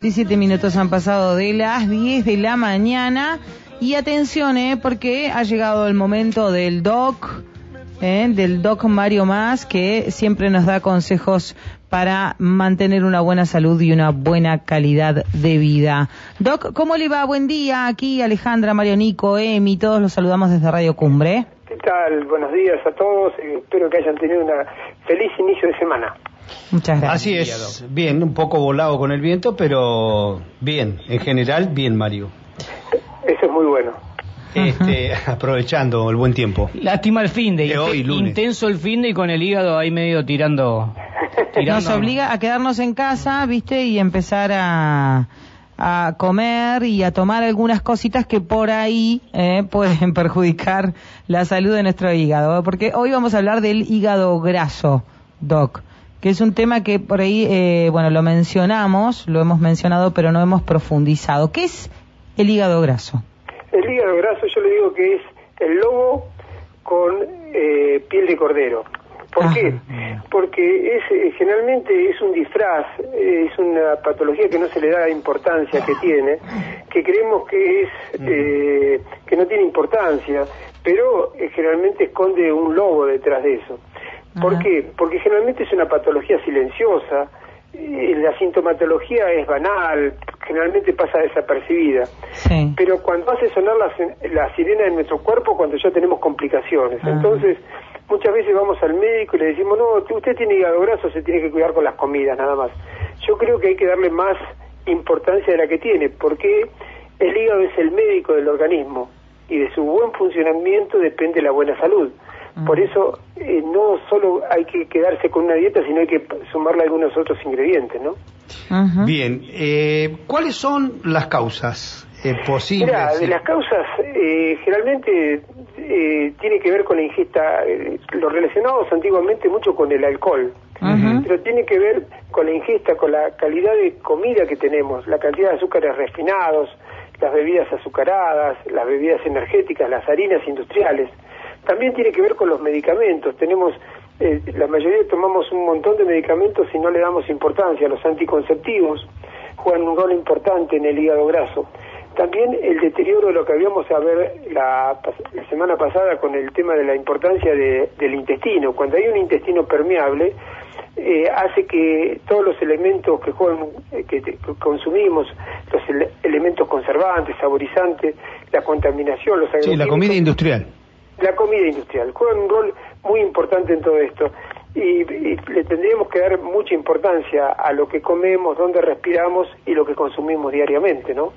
17 minutos han pasado de las 10 de la mañana y atención, eh, porque ha llegado el momento del doc, eh, del doc Mario Más, que siempre nos da consejos para mantener una buena salud y una buena calidad de vida. Doc, ¿cómo le va? Buen día. Aquí Alejandra, Mario Nico, Emi, todos los saludamos desde Radio Cumbre. ¿Qué tal? Buenos días a todos. Espero que hayan tenido una feliz inicio de semana. Muchas gracias. Así es, bien, un poco volado con el viento, pero bien, en general, bien, Mario. Eso es muy bueno. Este, aprovechando el buen tiempo. Lástima el fin de, De hoy, lunes. intenso el fin de y con el hígado ahí medio tirando. tirando Nos obliga a quedarnos en casa, ¿viste? Y empezar a, a comer y a tomar algunas cositas que por ahí eh, pueden perjudicar la salud de nuestro hígado. Porque hoy vamos a hablar del hígado graso, Doc, que es un tema que por ahí, eh, bueno, lo mencionamos, lo hemos mencionado, pero no hemos profundizado. ¿Qué es el hígado graso? El hígado graso yo le digo que es el lobo con eh, piel de cordero. ¿Por Ajá. qué? Porque es eh, generalmente es un disfraz, eh, es una patología que no se le da la importancia que tiene, que creemos que es eh, que no tiene importancia, pero eh, generalmente esconde un lobo detrás de eso. ¿Por Ajá. qué? Porque generalmente es una patología silenciosa, eh, la sintomatología es banal, generalmente pasa desapercibida. Sí. Pero cuando hace sonar la, la sirena de nuestro cuerpo, cuando ya tenemos complicaciones. Ah. Entonces, muchas veces vamos al médico y le decimos, no, usted tiene hígado graso, se tiene que cuidar con las comidas, nada más. Yo creo que hay que darle más importancia de la que tiene, porque el hígado es el médico del organismo y de su buen funcionamiento depende la buena salud. Por eso eh, no solo hay que quedarse con una dieta, sino hay que sumarle algunos otros ingredientes, ¿no? Bien, eh, ¿cuáles son las causas eh, posibles? Mira, de las causas, eh, generalmente eh, tiene que ver con la ingesta, eh, lo relacionamos antiguamente mucho con el alcohol, pero tiene que ver con la ingesta, con la calidad de comida que tenemos, la cantidad de azúcares refinados, las bebidas azucaradas, las bebidas energéticas, las harinas industriales. También tiene que ver con los medicamentos. Tenemos, eh, la mayoría tomamos un montón de medicamentos y no le damos importancia. Los anticonceptivos juegan un rol importante en el hígado graso. También el deterioro de lo que habíamos a ver la, la semana pasada con el tema de la importancia de- del intestino. Cuando hay un intestino permeable, eh, hace que todos los elementos que juegan, eh, que, que consumimos, los ele- elementos conservantes, saborizantes, la contaminación, los Sí, la comida industrial. La comida industrial juega un rol muy importante en todo esto y, y le tendríamos que dar mucha importancia a lo que comemos, dónde respiramos y lo que consumimos diariamente, ¿no?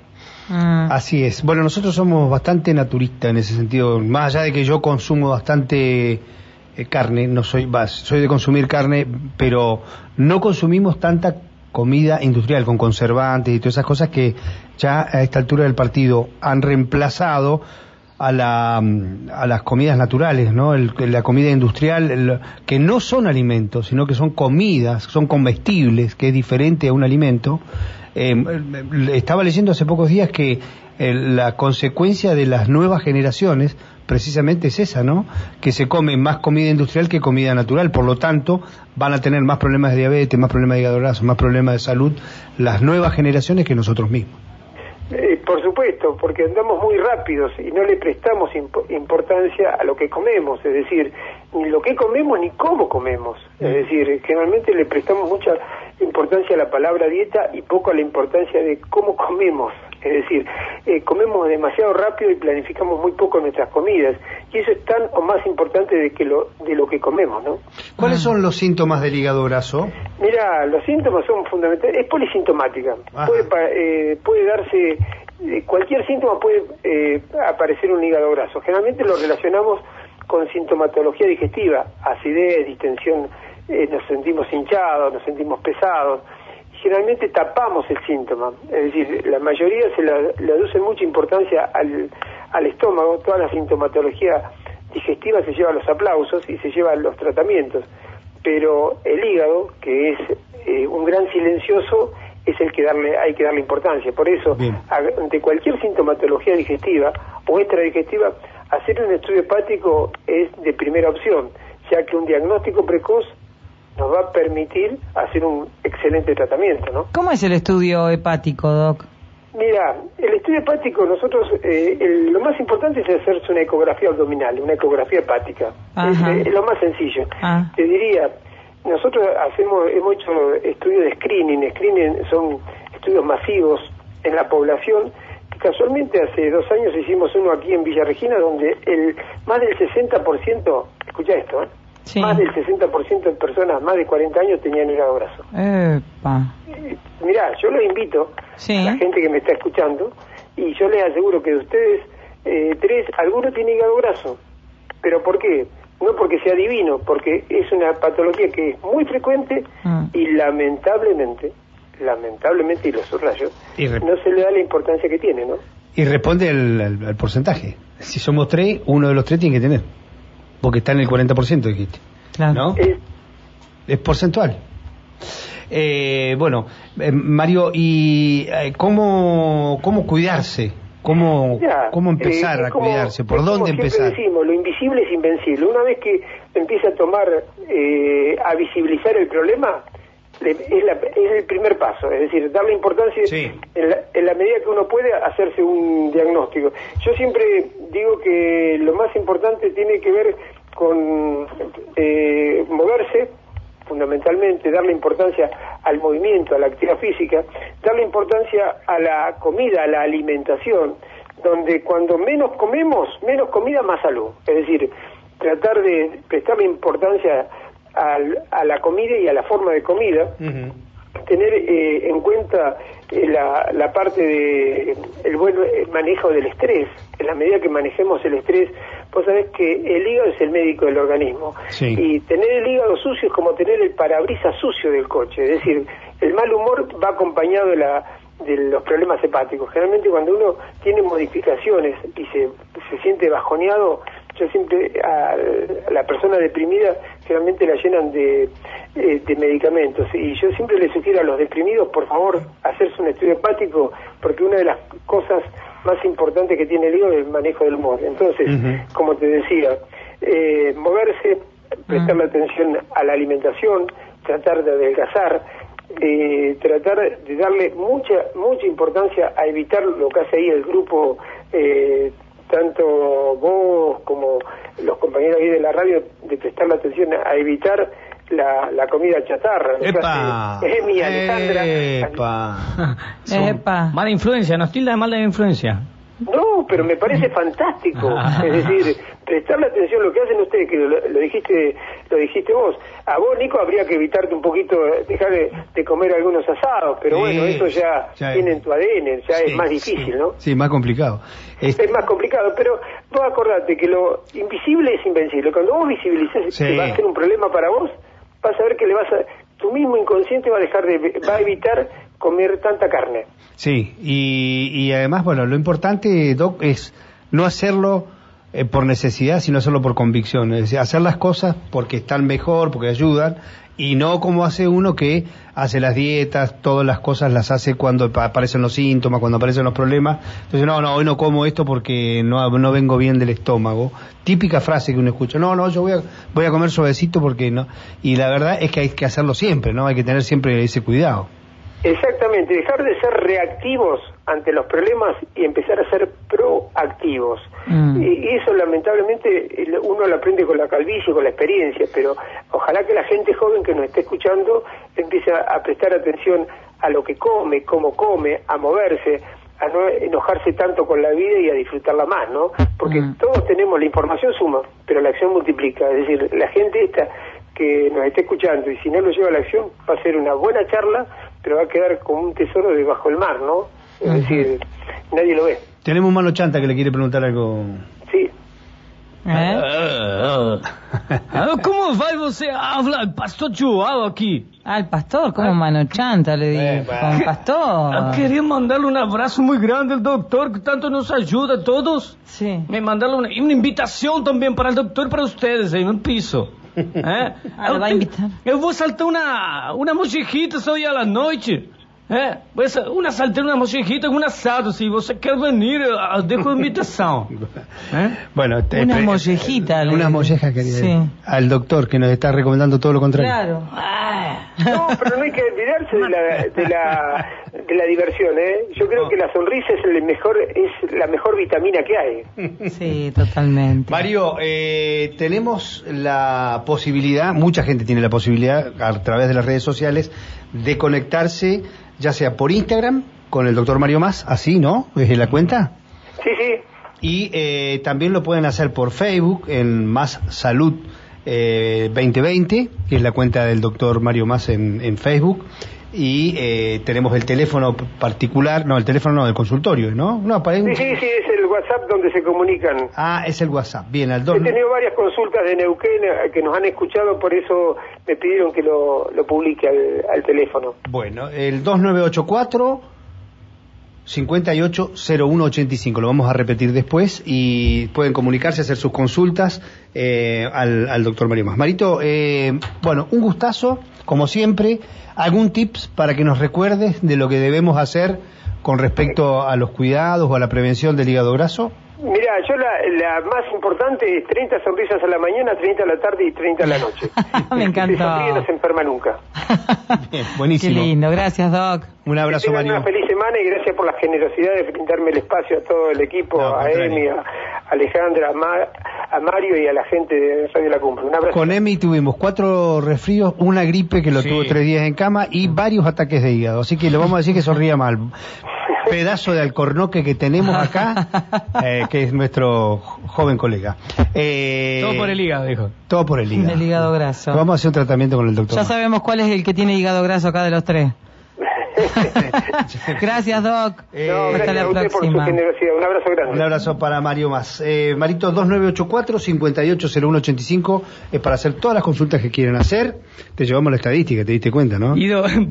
Mm. Así es. Bueno, nosotros somos bastante naturistas en ese sentido. Más allá de que yo consumo bastante eh, carne, no soy, soy de consumir carne, pero no consumimos tanta comida industrial con conservantes y todas esas cosas que ya a esta altura del partido han reemplazado a, la, mm, a las comidas naturales, ¿no? El- la comida industrial, que no son alimentos, sino que son comidas, son comestibles, que es diferente a un alimento. Eh, estaba leyendo hace pocos días que eh, la consecuencia de las nuevas generaciones precisamente es esa, ¿no? Que se come más comida industrial que comida natural, por lo tanto van a tener más problemas de diabetes, más problemas de hígado graso, más problemas de salud las nuevas generaciones que nosotros mismos. Eh, por supuesto, porque andamos muy rápidos y no le prestamos impo- importancia a lo que comemos, es decir, ni lo que comemos ni cómo comemos. Es decir, generalmente le prestamos mucha importancia a la palabra dieta y poco a la importancia de cómo comemos. Es decir, eh, comemos demasiado rápido y planificamos muy poco nuestras comidas. Y eso es tan o más importante de, que lo, de lo que comemos, ¿no? ¿Cuáles son los síntomas del hígado graso? Mira, los síntomas son fundamentales. Es polisintomática. Ajá. Puede, pa- eh, puede darse, eh, cualquier síntoma puede eh, aparecer un hígado graso. Generalmente lo relacionamos con sintomatología digestiva, acidez, distensión, eh, nos sentimos hinchados, nos sentimos pesados. Generalmente tapamos el síntoma. Es decir, la mayoría se la- le aduce mucha importancia al, al estómago, toda la sintomatología digestiva se lleva a los aplausos y se lleva a los tratamientos pero el hígado, que es eh, un gran silencioso, es el que darle, hay que darle importancia. Por eso, Bien. ante cualquier sintomatología digestiva o extradigestiva, hacer un estudio hepático es de primera opción, ya que un diagnóstico precoz nos va a permitir hacer un excelente tratamiento, ¿no? ¿Cómo es el estudio hepático, Doc? Mira, el estudio hepático, nosotros, eh, el- lo más importante es hacerse una ecografía abdominal, una ecografía hepática. Es, eh, es lo más sencillo. Ah. Te diría, nosotros hacemos, hemos hecho estudios de screening. Screening son estudios masivos en la población. Casualmente hace dos años hicimos uno aquí en Villa Regina donde el más del 60%, escucha esto, ¿eh? Sí. más del 60% de personas más de 40 años tenían hígado graso. Epa. Mirá, yo los invito, Sí. a la gente que me está escuchando, y yo les aseguro que de ustedes, eh, tres, alguno tiene hígado graso. ¿Pero por qué? No porque sea divino, porque es una patología que es muy frecuente Mm. y lamentablemente, lamentablemente, y lo subrayo, Y no se le da la importancia que tiene, ¿no? Y responde al porcentaje. Si somos tres, uno de los tres tiene que tener. Porque está en el 40%, dijiste. Claro. ¿No? Es, Es porcentual. Eh, bueno, eh, Mario, ¿y eh, cómo, cómo cuidarse? ¿Cómo, Ya, cómo empezar eh, a es como- cuidarse? ¿Por dónde empezar? decimos, lo invisible es invencible. Una vez que empieza a tomar, eh, a visibilizar el problema, le- es, la- es el primer paso. Es decir, darle importancia Sí. en, la, en la medida que uno puede hacerse un diagnóstico. Yo siempre digo que lo más importante tiene que ver con eh, moverse, fundamentalmente darle importancia al movimiento, a la actividad física, darle importancia a la comida, a la alimentación, donde cuando menos comemos, menos comida, más salud. Es decir, tratar de prestarle importancia al- a la comida y a la forma de comida. Tener eh, en cuenta eh, la, la parte de el buen manejo del estrés. En la medida que manejemos el estrés, vos sabés que el hígado es el médico del organismo. Sí. Y tener el hígado sucio es como tener el parabrisas sucio del coche. Es decir, el mal humor va acompañado de, la, de los problemas hepáticos. Generalmente cuando uno tiene modificaciones y se, se siente bajoneado, yo siempre a la persona deprimida generalmente la llenan de, eh, de medicamentos. Y yo siempre le sugiero a los deprimidos por favor hacerse un estudio hepático porque una de las cosas más importantes que tiene el hígado es el manejo del humor. Entonces como te decía eh, moverse prestarle atención a la alimentación tratar de adelgazar eh, tratar de darle mucha mucha importancia a evitar lo que hace ahí el grupo eh, tanto vos como los compañeros ahí de la radio de prestarle atención a evitar la, la comida chatarra ¡Epa! hace Emi, Alejandra ¡Epa! Epa. Mala influencia, nos tilda de mala influencia. No, pero me parece fantástico. Es decir, prestarle atención a lo que hacen ustedes, que lo, lo dijiste lo dijiste vos. A vos, Nico, habría que evitarte un poquito, eh, dejar de, de comer algunos asados, pero bueno, eso ya, ya tiene es- en tu ADN, ya Sí, es más difícil, sí. ¿no? Sí, más complicado. Este- Es más complicado, pero vos acordate que lo invisible es invencible. Cuando vos visibilizás Sí. que va a ser un problema para vos, vas a ver que le vas a... Tu mismo inconsciente va a dejar de... va a evitar comer tanta carne. Sí, y, y además, bueno, lo importante, Doc, es no hacerlo eh, por necesidad, sino hacerlo por convicción. Es decir, hacer las cosas porque están mejor, porque ayudan, y no como hace uno que hace las dietas, todas las cosas las hace cuando pa- aparecen los síntomas, cuando aparecen los problemas. Entonces, no, no, hoy no como esto porque no, no vengo bien del estómago. Típica frase que uno escucha, no, no, yo voy a, voy a comer suavecito porque no. Y la verdad es que hay que hacerlo siempre, ¿no? Hay que tener siempre ese cuidado. Exactamente, dejar de ser reactivos ante los problemas y empezar a ser proactivos. Mm. Y, eso lamentablemente uno lo aprende con la calvicie, con la experiencia, pero ojalá que la gente joven que nos esté escuchando empiece a, a prestar atención a lo que come, cómo come, a moverse, a no enojarse tanto con la vida y a disfrutarla más, ¿no? Porque Mm. todos tenemos, la información suma, pero la acción multiplica. Es decir, la gente esta que nos esté escuchando y si no lo lleva a la acción va a ser una buena charla, pero va a quedar como un tesoro debajo del mar, ¿no? Es Ujú. decir, nadie lo ve. Tenemos un mano chanta que le quiere preguntar algo. Sí. ¿Eh? Ah, Como vai você hablar, pastor Joao aqui? Ah, el pastor, como mano chanta, le digo. Con Eu pastor. queria mandar um abraço muito grande ao doutor que tanto nos ajuda a todos. Sí. Me mandaram uma, uma invitação também para o doutor para vocês aí no piso. É? Ah, eu, vai invitar. eu vou saltar uma, uma musiquita hoje à noite. É, essa, uma salteira, uma mochejita, um assado. Se você quer venir, eu dejo a invitação. ¿Eh? Bueno, te- Una mollejita, le- Una molleja, querida. Sí. Al doctor que nos está recomendando todo lo contrario. Claro. No, pero no hay que olvidarse de la, de la, de la diversión, ¿eh? Yo creo que la sonrisa es el mejor, es la mejor vitamina que hay. Sí, totalmente. Mario, eh, tenemos la posibilidad, mucha gente tiene la posibilidad a través de las redes sociales de conectarse, ya sea por Instagram con el doctor Mario Más, así, ¿no? Desde la cuenta. Sí, sí. Y eh, también lo pueden hacer por Facebook en Más Salud eh, 2020, que es la cuenta del doctor Mario Más en, en Facebook. Y eh, tenemos el teléfono particular, no, el teléfono no, del consultorio, ¿no? No, para Sí, sí, sí, es el WhatsApp donde se comunican. Ah, es el WhatsApp. Bien, al dos. He tenido varias consultas de Neuquén eh, que nos han escuchado, por eso me pidieron que lo, lo publique al, al teléfono. Bueno, el 2984 580185, lo vamos a repetir después y pueden comunicarse, hacer sus consultas eh, al, al doctor Mario Más. Marito, eh, bueno, un gustazo, como siempre. ¿Algún tips para que nos recuerdes de lo que debemos hacer con respecto a los cuidados o a la prevención del hígado graso? Mira, yo la, la más importante es 30 sonrisas a la mañana, 30 a la tarde y 30 a la noche. Me que sonríe no se enferma nunca. Bien, buenísimo. Qué lindo, gracias Doc. Un Que abrazo, tengan Mario. una feliz semana y gracias por la generosidad de brindarme el espacio a todo el equipo, No, a. Emi, a Alejandra, a, Ma- a Mario y a la gente de Radio La Cumbre. Un abrazo. Con Emi tuvimos cuatro resfríos, una gripe que lo Sí. tuvo tres días en cama y varios ataques de hígado. Así que le vamos a decir que sonría mal. Pedazo de alcornoque que tenemos acá, eh, que es nuestro joven colega. Eh, Todo por el hígado, dijo. Todo por el hígado. El hígado graso. Vamos a hacer un tratamiento con el doctor. Ya sabemos cuál es el que tiene hígado graso acá de los tres. gracias Doc. Eh, No, Hasta gracias la a usted por su generosidad. Un abrazo grande. Un abrazo para Mario Más. Eh, Marito 2984-580185 es para hacer todas las consultas que quieren hacer. Te llevamos la estadística, te diste cuenta, ¿no? Ido,